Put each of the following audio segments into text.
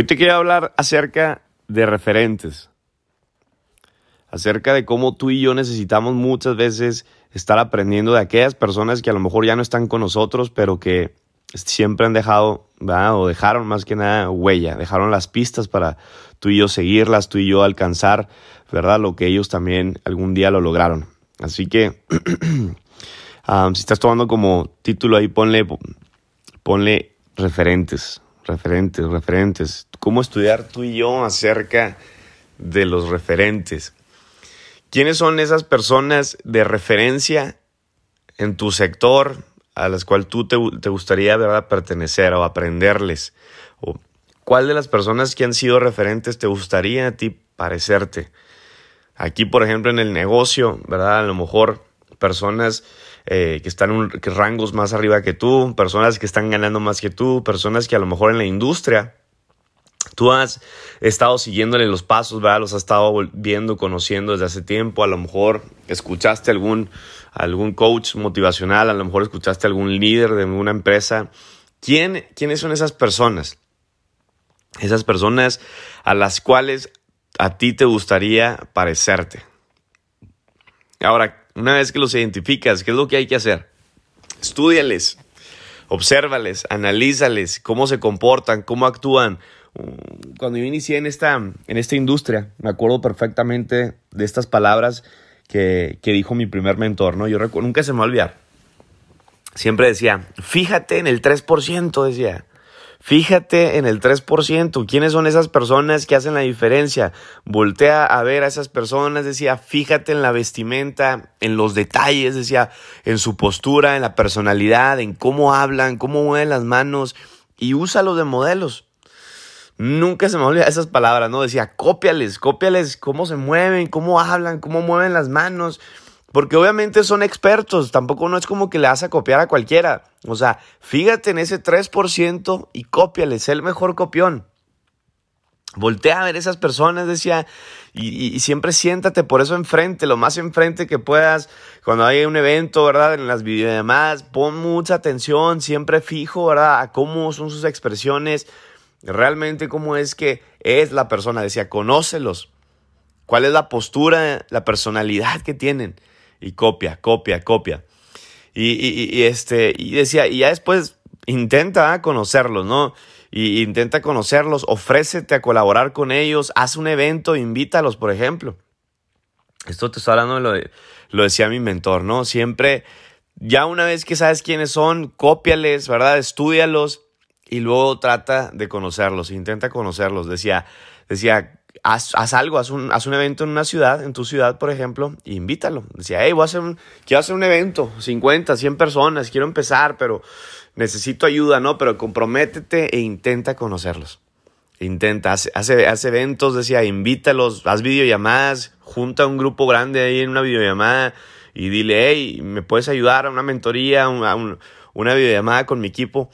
Hoy te quiero hablar acerca de referentes, acerca de cómo tú y yo necesitamos muchas veces estar aprendiendo de aquellas personas que a lo mejor ya no están con nosotros, pero que siempre han dejado, ¿verdad? o dejaron más que nada huella, dejaron las pistas para tú y yo seguirlas, tú y yo alcanzar, ¿verdad? Lo que ellos también algún día lo lograron. Así que, um, si estás tomando como título ahí, ponle, ponle referentes, referentes, referentes. ¿Cómo estudiar tú y yo acerca de los referentes? ¿Quiénes son esas personas de referencia en tu sector a las cuales tú te, gustaría ¿verdad? pertenecer o aprenderles? ¿O ¿Cuál de las personas que han sido referentes te gustaría a ti parecerte? Aquí, por ejemplo, en el negocio, ¿verdad? A lo mejor personas eh, que están en rangos más arriba que tú, personas que están ganando más que tú, personas que a lo mejor en la industria tú has estado siguiéndole los pasos, ¿verdad? Los has estado viendo, conociendo desde hace tiempo, a lo mejor escuchaste algún, algún coach motivacional, a lo mejor escuchaste algún líder de una empresa. ¿Quién, ¿Quiénes son esas personas? Esas personas a las cuales a ti te gustaría parecerte. Ahora, una vez que los identificas, ¿qué es lo que hay que hacer? Estudiales, obsérvales, analízales, cómo se comportan, cómo actúan. Cuando yo inicié en esta, en esta industria, me acuerdo perfectamente de estas palabras que, dijo mi primer mentor, ¿no? Yo nunca se me va a olvidar. Siempre decía, fíjate en el 3%, decía. Fíjate en el 3%, quiénes son esas personas que hacen la diferencia. Voltea a ver a esas personas, decía, fíjate en la vestimenta, en los detalles, decía, en su postura, en la personalidad, en cómo hablan, cómo mueven las manos y úsalos de modelos. Nunca se me olvida esas palabras, ¿no? Decía, cópiales, cópiales cómo se mueven, cómo hablan, cómo mueven las manos. Porque obviamente son expertos, tampoco no es como que le vas a copiar a cualquiera. O sea, fíjate en ese 3% y cópiale, el mejor copión. Voltea a ver esas personas, decía, y, siempre siéntate por eso enfrente, lo más enfrente que puedas. Cuando hay un evento, ¿verdad? En las videollamadas, pon mucha atención, siempre fijo, ¿verdad? A cómo son sus expresiones, realmente cómo es que es la persona. Decía, conócelos. ¿Cuál es la postura, la personalidad que tienen? Y copia, copia, copia. Y, este, y decía, y ya después intenta conocerlos, ¿no? Y intenta conocerlos, ofrécete a colaborar con ellos, haz un evento, invítalos, por ejemplo. Esto te estoy hablando, lo, lo decía mi mentor, ¿no? Siempre, ya una vez que sabes quiénes son, cópiales, ¿verdad? Estudialos y luego trata de conocerlos, intenta conocerlos. Decía, decía, haz, algo, haz un, haz un, evento en una ciudad, en tu ciudad, por ejemplo, e invítalo. Decía, hey, voy a hacer un, quiero hacer un evento, 50, 100 personas, quiero empezar, pero necesito ayuda, ¿no? Pero comprométete e intenta conocerlos. Intenta, hace, hace, eventos, decía, invítalos, haz videollamadas, junta un grupo grande ahí en una videollamada y dile, hey, ¿me puedes ayudar a una mentoría, a una videollamada con mi equipo?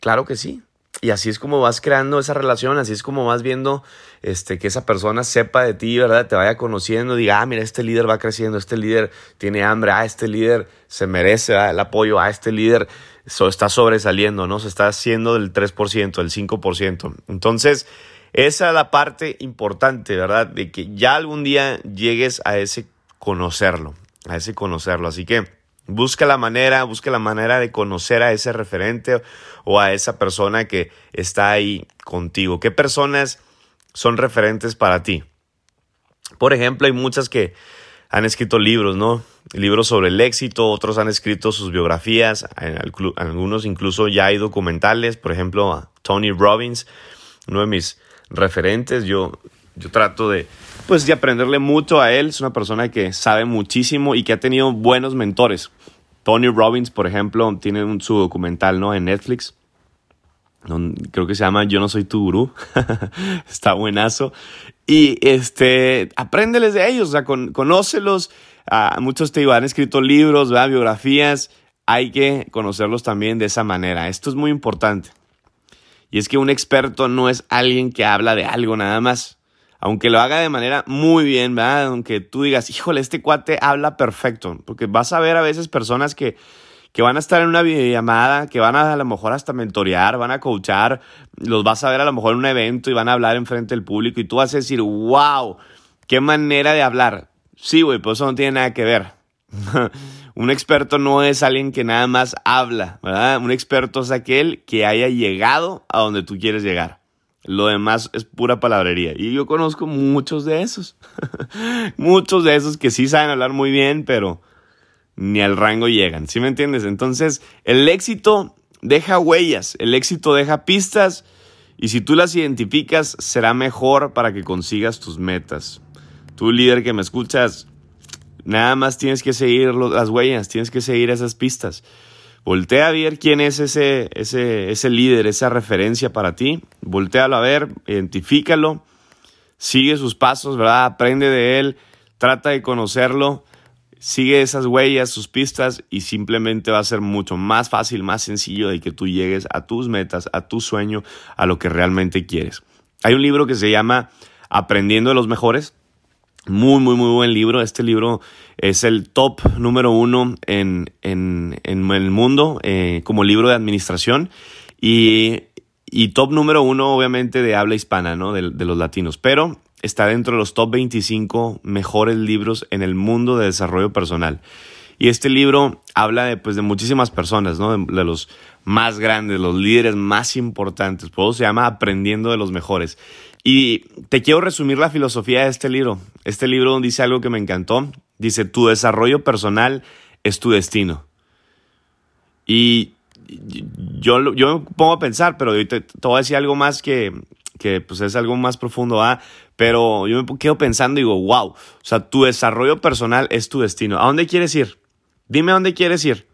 Claro que sí. Y así es como vas creando esa relación, así es como vas viendo este, que esa persona sepa de ti, ¿verdad? Te vaya conociendo, diga, ah, mira, este líder va creciendo, este líder tiene hambre, ah, este líder se merece el apoyo, ah, este líder está sobresaliendo, ¿no? Se está haciendo del 3%, del 5%. Entonces, esa es la parte importante, ¿verdad? De que ya algún día llegues a ese conocerlo, a ese conocerlo. Así que busca la manera, busca la manera de conocer a ese referente o a esa persona que está ahí contigo. ¿Qué personas son referentes para ti? Por ejemplo, hay muchas que han escrito libros, ¿no? Libros sobre el éxito, otros han escrito sus biografías, algunos incluso ya hay documentales, por ejemplo, Tony Robbins, uno de mis referentes, yo, yo trato de, pues, de aprenderle mucho a él, es una persona que sabe muchísimo y que ha tenido buenos mentores. Tony Robbins, por ejemplo, tiene un, su documental ¿no? en Netflix. Creo que se llama Yo no soy tu gurú. Está buenazo. Y este, apréndeles de ellos, o sea, con, conócelos. Muchos te han escrito libros, biografías. Hay que conocerlos también de esa manera. Esto es muy importante. Y es que un experto no es alguien que habla de algo nada más aunque lo haga de manera muy bien, ¿verdad? Aunque tú digas, híjole, este cuate habla perfecto, porque vas a ver a veces personas que, que van a estar en una videollamada, que van a a lo mejor hasta mentorear, van a coachar, los vas a ver a lo mejor en un evento y van a hablar enfrente del público y tú vas a decir, wow, qué manera de hablar. Sí, güey, pues eso no tiene nada que ver. un experto no es alguien que nada más habla, ¿verdad? Un experto es aquel que haya llegado a donde tú quieres llegar. Lo demás es pura palabrería. Y yo conozco muchos de esos. muchos de esos que sí saben hablar muy bien, pero ni al rango llegan, ¿sí me entiendes? Entonces, el éxito deja huellas, el éxito deja pistas y si tú las identificas será mejor para que consigas tus metas. Tú líder que me escuchas, nada más tienes que seguir las huellas, tienes que seguir esas pistas. Voltea a ver quién es ese, ese, ese líder, esa referencia para ti. Voltealo a ver, identifícalo, sigue sus pasos, ¿verdad? Aprende de él, trata de conocerlo Sigue esas huellas, sus pistas y simplemente va a ser mucho más fácil, más sencillo de que tú llegues a tus metas, a tu sueño, a lo que realmente quieres. Hay un libro que se llama Aprendiendo de los Mejores. Muy, muy, muy buen libro. Este libro es el top número uno en, el mundo eh, como libro de administración y, top número uno obviamente de habla hispana, ¿no? De, de los latinos. Pero está dentro de los top 25 mejores libros en el mundo de desarrollo personal. Y este libro habla de, pues, de muchísimas personas, ¿no? de, los más grandes, los líderes más importantes. Por eso se llama Aprendiendo de los Mejores. Y te quiero resumir la filosofía de este libro. Este libro dice algo que me encantó. Dice, tu desarrollo personal es tu destino. Y yo, yo me pongo a pensar, pero te, te voy a decir algo más que, que pues es algo más profundo, ¿ah? pero yo me quedo pensando y digo, wow, o sea, tu desarrollo personal es tu destino. ¿A dónde quieres ir? Dime a dónde quieres ir.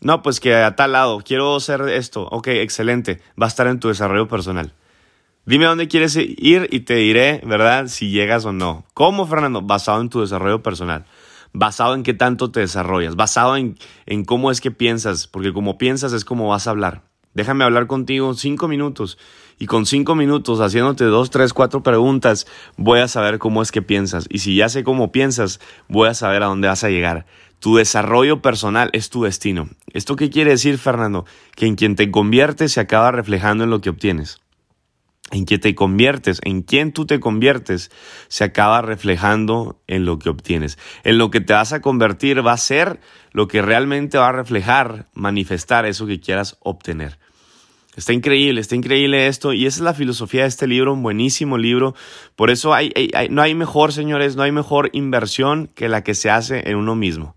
No, pues que a tal lado, quiero hacer esto. Ok, excelente, va a estar en tu desarrollo personal. Dime a dónde quieres ir y te diré, ¿verdad? Si llegas o no. ¿Cómo, Fernando? Basado en tu desarrollo personal. Basado en qué tanto te desarrollas. Basado en, en cómo es que piensas. Porque como piensas es como vas a hablar. Déjame hablar contigo cinco minutos y con cinco minutos haciéndote dos, tres, cuatro preguntas voy a saber cómo es que piensas. Y si ya sé cómo piensas, voy a saber a dónde vas a llegar. Tu desarrollo personal es tu destino. ¿Esto qué quiere decir, Fernando? Que en quien te conviertes se acaba reflejando en lo que obtienes. En quien te conviertes, en quien tú te conviertes, se acaba reflejando en lo que obtienes. En lo que te vas a convertir va a ser lo que realmente va a reflejar, manifestar eso que quieras obtener. Está increíble, está increíble esto y esa es la filosofía de este libro, un buenísimo libro. Por eso hay, no hay mejor, señores, no hay mejor inversión que la que se hace en uno mismo.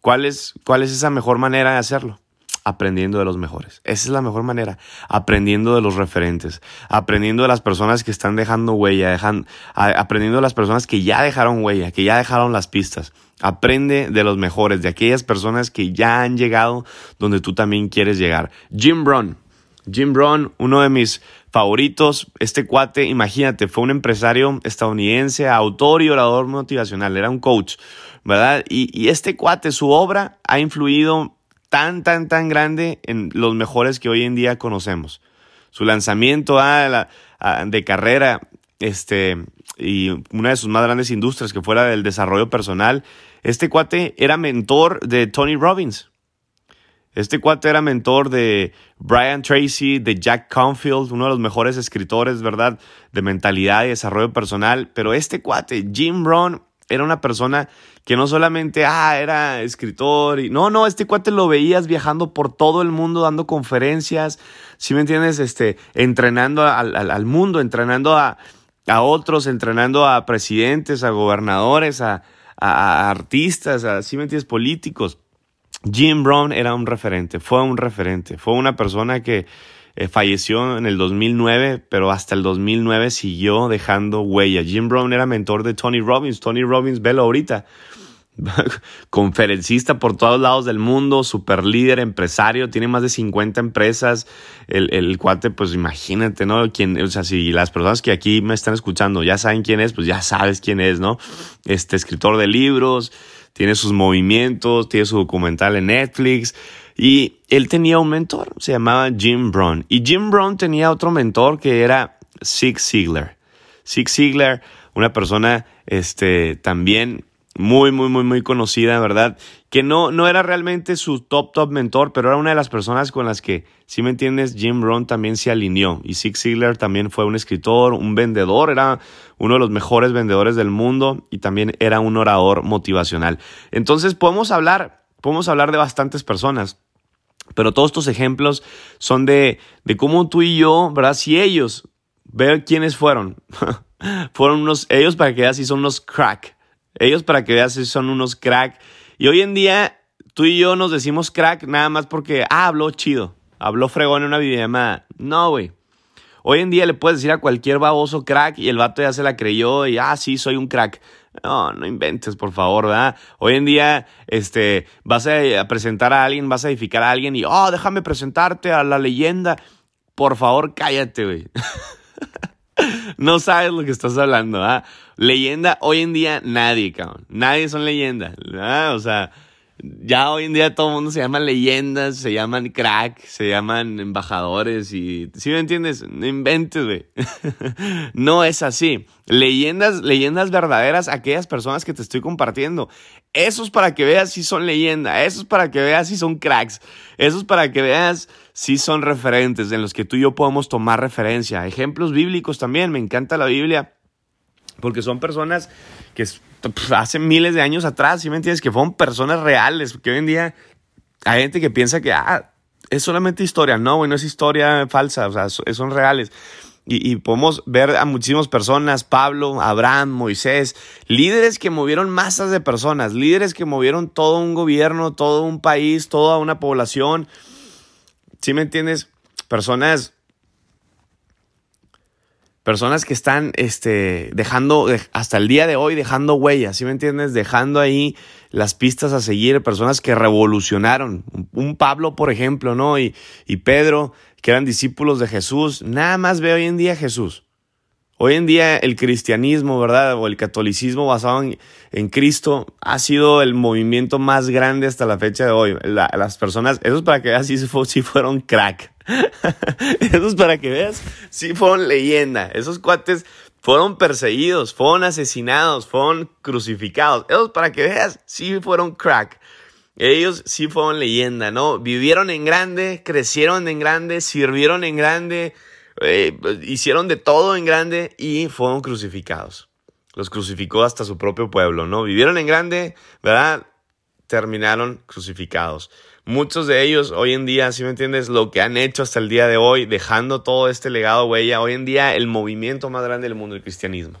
¿Cuál es, cuál es esa mejor manera de hacerlo? Aprendiendo de los mejores. Esa es la mejor manera. Aprendiendo de los referentes. Aprendiendo de las personas que están dejando huella. aprendiendo de las personas que ya dejaron huella, que ya dejaron las pistas. Aprende de los mejores, de aquellas personas que ya han llegado donde tú también quieres llegar. Jim Brown Jim Brown, uno de mis favoritos, este cuate, imagínate, fue un empresario estadounidense, autor y orador motivacional, era un coach, ¿verdad? Y, este cuate, su obra ha influido tan, tan, tan grande en los mejores que hoy en día conocemos. Su lanzamiento de carrera, este, y una de sus más grandes industrias que fuera del desarrollo personal, este cuate era mentor de Tony Robbins. Este cuate era mentor de Brian Tracy, de Jack Confield, uno de los mejores escritores, ¿verdad? De mentalidad y desarrollo personal. Pero este cuate, Jim Brown, era una persona que no solamente, ah, era escritor. Y, no, no, este cuate lo veías viajando por todo el mundo, dando conferencias, si me entiendes? Este, entrenando al, mundo, entrenando a, otros, entrenando a presidentes, a gobernadores, a, a artistas, a, ¿sí me entiendes? Políticos. Jim Brown era un referente, fue un referente, fue una persona que eh, falleció en el 2009, pero hasta el 2009 siguió dejando huella. Jim Brown era mentor de Tony Robbins, Tony Robbins, velo ahorita, conferencista por todos lados del mundo, super líder, empresario, tiene más de 50 empresas. El, el, cuate, pues imagínate, ¿no? Quien, o sea, si las personas que aquí me están escuchando ya saben quién es, pues ya sabes quién es, ¿no? Este escritor de libros, tiene sus movimientos, tiene su documental en Netflix. Y él tenía un mentor, se llamaba Jim Brown. Y Jim Brown tenía otro mentor que era Zig Ziglar. Zig Ziglar, una persona este, también muy, muy, muy, muy conocida, ¿verdad? Que no, no era realmente su top, top mentor, pero era una de las personas con las que, si me entiendes, Jim Rohn también se alineó. Y Zig Ziglar también fue un escritor, un vendedor, era uno de los mejores vendedores del mundo y también era un orador motivacional. Entonces podemos hablar, podemos hablar de bastantes personas. Pero todos estos ejemplos son de, de cómo tú y yo, ¿verdad? Si ellos, ver quiénes fueron. fueron unos, ellos para que veas si son unos crack. Ellos para que veas si son unos crack. Y hoy en día tú y yo nos decimos crack nada más porque, ah, habló chido. Habló fregón en una videollamada. No, güey. Hoy en día le puedes decir a cualquier baboso crack y el vato ya se la creyó y, ah, sí, soy un crack. No, no inventes, por favor, ¿verdad? Hoy en día, este, vas a presentar a alguien, vas a edificar a alguien y, oh, déjame presentarte a la leyenda. Por favor, cállate, güey. no sabes lo que estás hablando, ¿ah? Leyenda, hoy en día nadie, cabrón. Nadie son leyendas, ¿verdad? O sea, ya hoy en día todo el mundo se llama leyendas, se llaman crack, se llaman embajadores y, ¿sí me entiendes? No inventes, güey. no es así. Leyendas, leyendas verdaderas, aquellas personas que te estoy compartiendo. Esos para que veas si son leyenda, esos para que veas si son cracks, esos para que veas si son referentes en los que tú y yo podemos tomar referencia. Ejemplos bíblicos también, me encanta la Biblia porque son personas que hace miles de años atrás, ¿sí me entiendes? Que fueron personas reales, que hoy en día hay gente que piensa que ah, es solamente historia. No, güey, no es historia falsa, o sea, son reales. Y, podemos ver a muchísimas personas, Pablo, Abraham, Moisés, líderes que movieron masas de personas, líderes que movieron todo un gobierno, todo un país, toda una población. ¿Sí me entiendes? Personas personas que están este, dejando, hasta el día de hoy, dejando huellas, ¿sí me entiendes? Dejando ahí las pistas a seguir, personas que revolucionaron. Un Pablo, por ejemplo, ¿no? Y, y Pedro, que eran discípulos de Jesús. Nada más ve hoy en día Jesús. Hoy en día el cristianismo, ¿verdad? O el catolicismo basado en, Cristo ha sido el movimiento más grande hasta la fecha de hoy. las personas, eso es para que si, si fueron crack. eso es para que veas si fueron leyenda. Esos cuates fueron perseguidos, fueron asesinados, fueron crucificados. Eso es para que veas si fueron crack. Ellos sí fueron leyenda, ¿no? Vivieron en grande, crecieron en grande, sirvieron en grande eh, hicieron de todo en grande y fueron crucificados. Los crucificó hasta su propio pueblo, ¿no? Vivieron en grande, ¿verdad? Terminaron crucificados. Muchos de ellos hoy en día, si me entiendes, lo que han hecho hasta el día de hoy, dejando todo este legado huella, hoy en día el movimiento más grande del mundo, el cristianismo.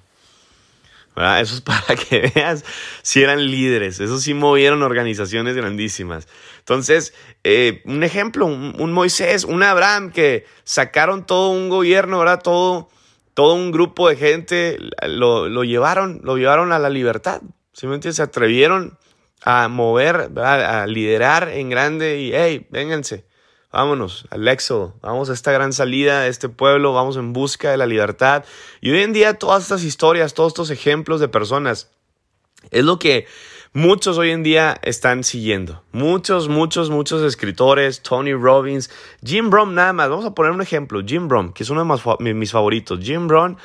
Eso es para que veas si eran líderes, eso sí movieron organizaciones grandísimas. Entonces, eh, un ejemplo, un, Moisés, un Abraham que sacaron todo un gobierno, ¿verdad? Todo, todo un grupo de gente, lo, lo llevaron, lo llevaron a la libertad. Simplemente se atrevieron a mover, a liderar en grande y, hey, vénganse vámonos al éxodo, vamos a esta gran salida de este pueblo, vamos en busca de la libertad. Y hoy en día todas estas historias, todos estos ejemplos de personas, es lo que muchos hoy en día están siguiendo. Muchos, muchos, muchos escritores, Tony Robbins, Jim Brown nada más, vamos a poner un ejemplo, Jim Brown, que es uno de mis favoritos. Jim Brown...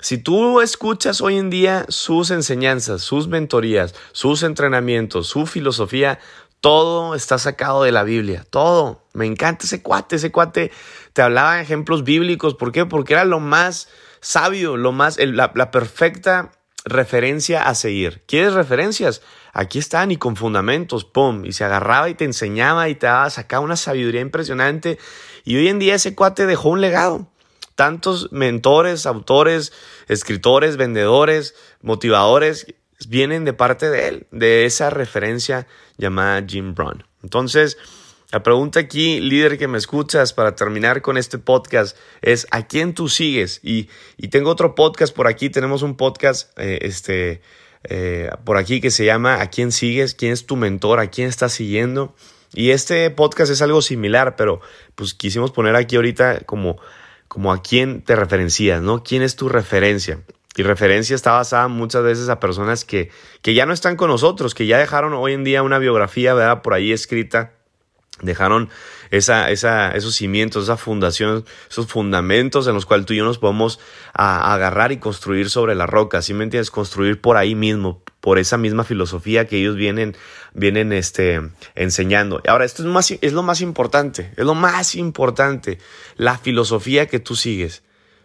Si tú escuchas hoy en día sus enseñanzas, sus mentorías, sus entrenamientos, su filosofía, todo está sacado de la Biblia, todo. Me encanta ese cuate, ese cuate te hablaba de ejemplos bíblicos. ¿Por qué? Porque era lo más sabio, lo más, la, perfecta referencia a seguir. ¿Quieres referencias? Aquí están y con fundamentos, pum, y se agarraba y te enseñaba y te daba, sacaba una sabiduría impresionante. Y hoy en día ese cuate dejó un legado. Tantos mentores, autores, escritores, vendedores, motivadores vienen de parte de él, de esa referencia llamada Jim Brown. Entonces, la pregunta aquí, líder que me escuchas, para terminar con este podcast, es ¿a quién tú sigues? Y, tengo otro podcast por aquí, tenemos un podcast eh, este, eh, por aquí que se llama ¿A quién sigues? ¿Quién es tu mentor? ¿A quién estás siguiendo? Y este podcast es algo similar, pero pues quisimos poner aquí ahorita como, como a quién te referencias, ¿no? ¿Quién es tu referencia? Y referencia está basada muchas veces a personas que, que ya no están con nosotros, que ya dejaron hoy en día una biografía, ¿verdad? Por ahí escrita, dejaron esa, esa, esos cimientos, esa fundación, esos fundamentos en los cuales tú y yo nos podemos agarrar y construir sobre la roca, ¿sí me entiendes? Construir por ahí mismo, por esa misma filosofía que ellos vienen, vienen este, enseñando. Ahora, esto es, más, es lo más importante, es lo más importante, la filosofía que tú sigues,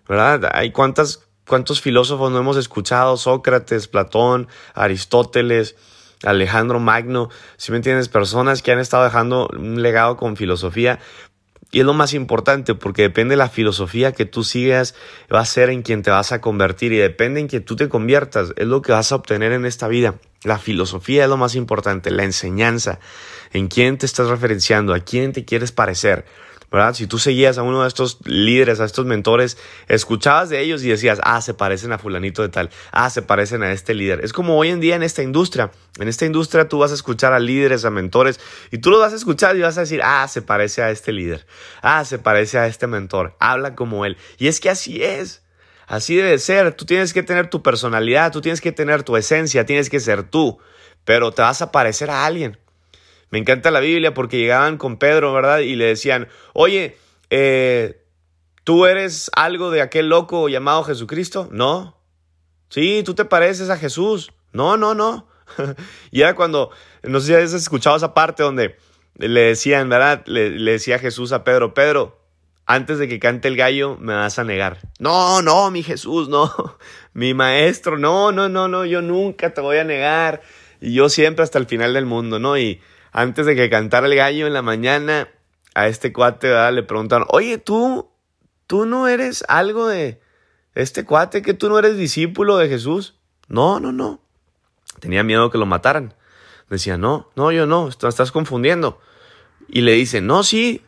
¿verdad? Hay cuántas, cuántos filósofos no hemos escuchado, Sócrates, Platón, Aristóteles, Alejandro Magno, si me entiendes, personas que han estado dejando un legado con filosofía, y es lo más importante porque depende de la filosofía que tú sigas, va a ser en quien te vas a convertir y depende en que tú te conviertas, es lo que vas a obtener en esta vida. La filosofía es lo más importante, la enseñanza, en quién te estás referenciando, a quién te quieres parecer. ¿Verdad? Si tú seguías a uno de estos líderes, a estos mentores, escuchabas de ellos y decías, ah, se parecen a fulanito de tal, ah, se parecen a este líder. Es como hoy en día en esta industria. En esta industria tú vas a escuchar a líderes, a mentores, y tú los vas a escuchar y vas a decir, ah, se parece a este líder, ah, se parece a este mentor, habla como él. Y es que así es. Así debe ser. Tú tienes que tener tu personalidad, tú tienes que tener tu esencia, tienes que ser tú, pero te vas a parecer a alguien. Me encanta la Biblia porque llegaban con Pedro, ¿verdad? Y le decían, oye, eh, ¿tú eres algo de aquel loco llamado Jesucristo? No. Sí, tú te pareces a Jesús. No, no, no. y era cuando, no sé si has escuchado esa parte donde le decían, ¿verdad? Le, le decía Jesús a Pedro, Pedro, antes de que cante el gallo, me vas a negar. No, no, mi Jesús, no. Mi maestro, no, no, no, no, yo nunca te voy a negar. Y yo siempre hasta el final del mundo, ¿no? Y antes de que cantara el gallo en la mañana, a este cuate le preguntaron, oye, tú, tú no eres algo de este cuate, que tú no eres discípulo de Jesús. No, no, no. Tenía miedo que lo mataran. Decía, no, no, yo no, estás confundiendo. Y le dice, no, sí,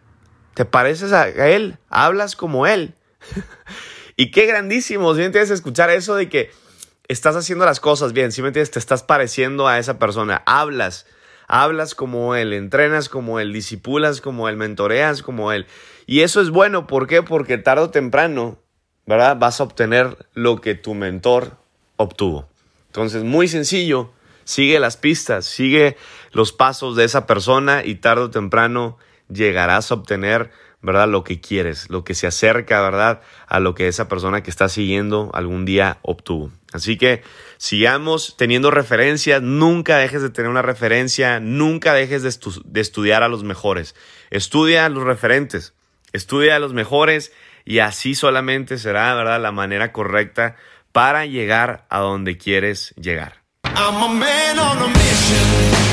te pareces a él, hablas como él. y qué grandísimo, si me entiendes escuchar eso de que estás haciendo las cosas bien, si me entiendes, te estás pareciendo a esa persona, hablas, hablas como Él, entrenas como Él, disipulas como Él, mentoreas como Él. Y eso es bueno, ¿por qué? Porque tarde o temprano, ¿verdad? Vas a obtener lo que tu mentor obtuvo. Entonces, muy sencillo, sigue las pistas, sigue los pasos de esa persona y tarde o temprano llegarás a obtener ¿verdad? Lo que quieres, lo que se acerca, ¿verdad? A lo que esa persona que está siguiendo algún día obtuvo. Así que sigamos teniendo referencias, nunca dejes de tener una referencia, nunca dejes de, estudiar a los mejores. Estudia a los referentes, estudia a los mejores y así solamente será, ¿verdad? La manera correcta para llegar a donde quieres llegar. I'm a man on a mission.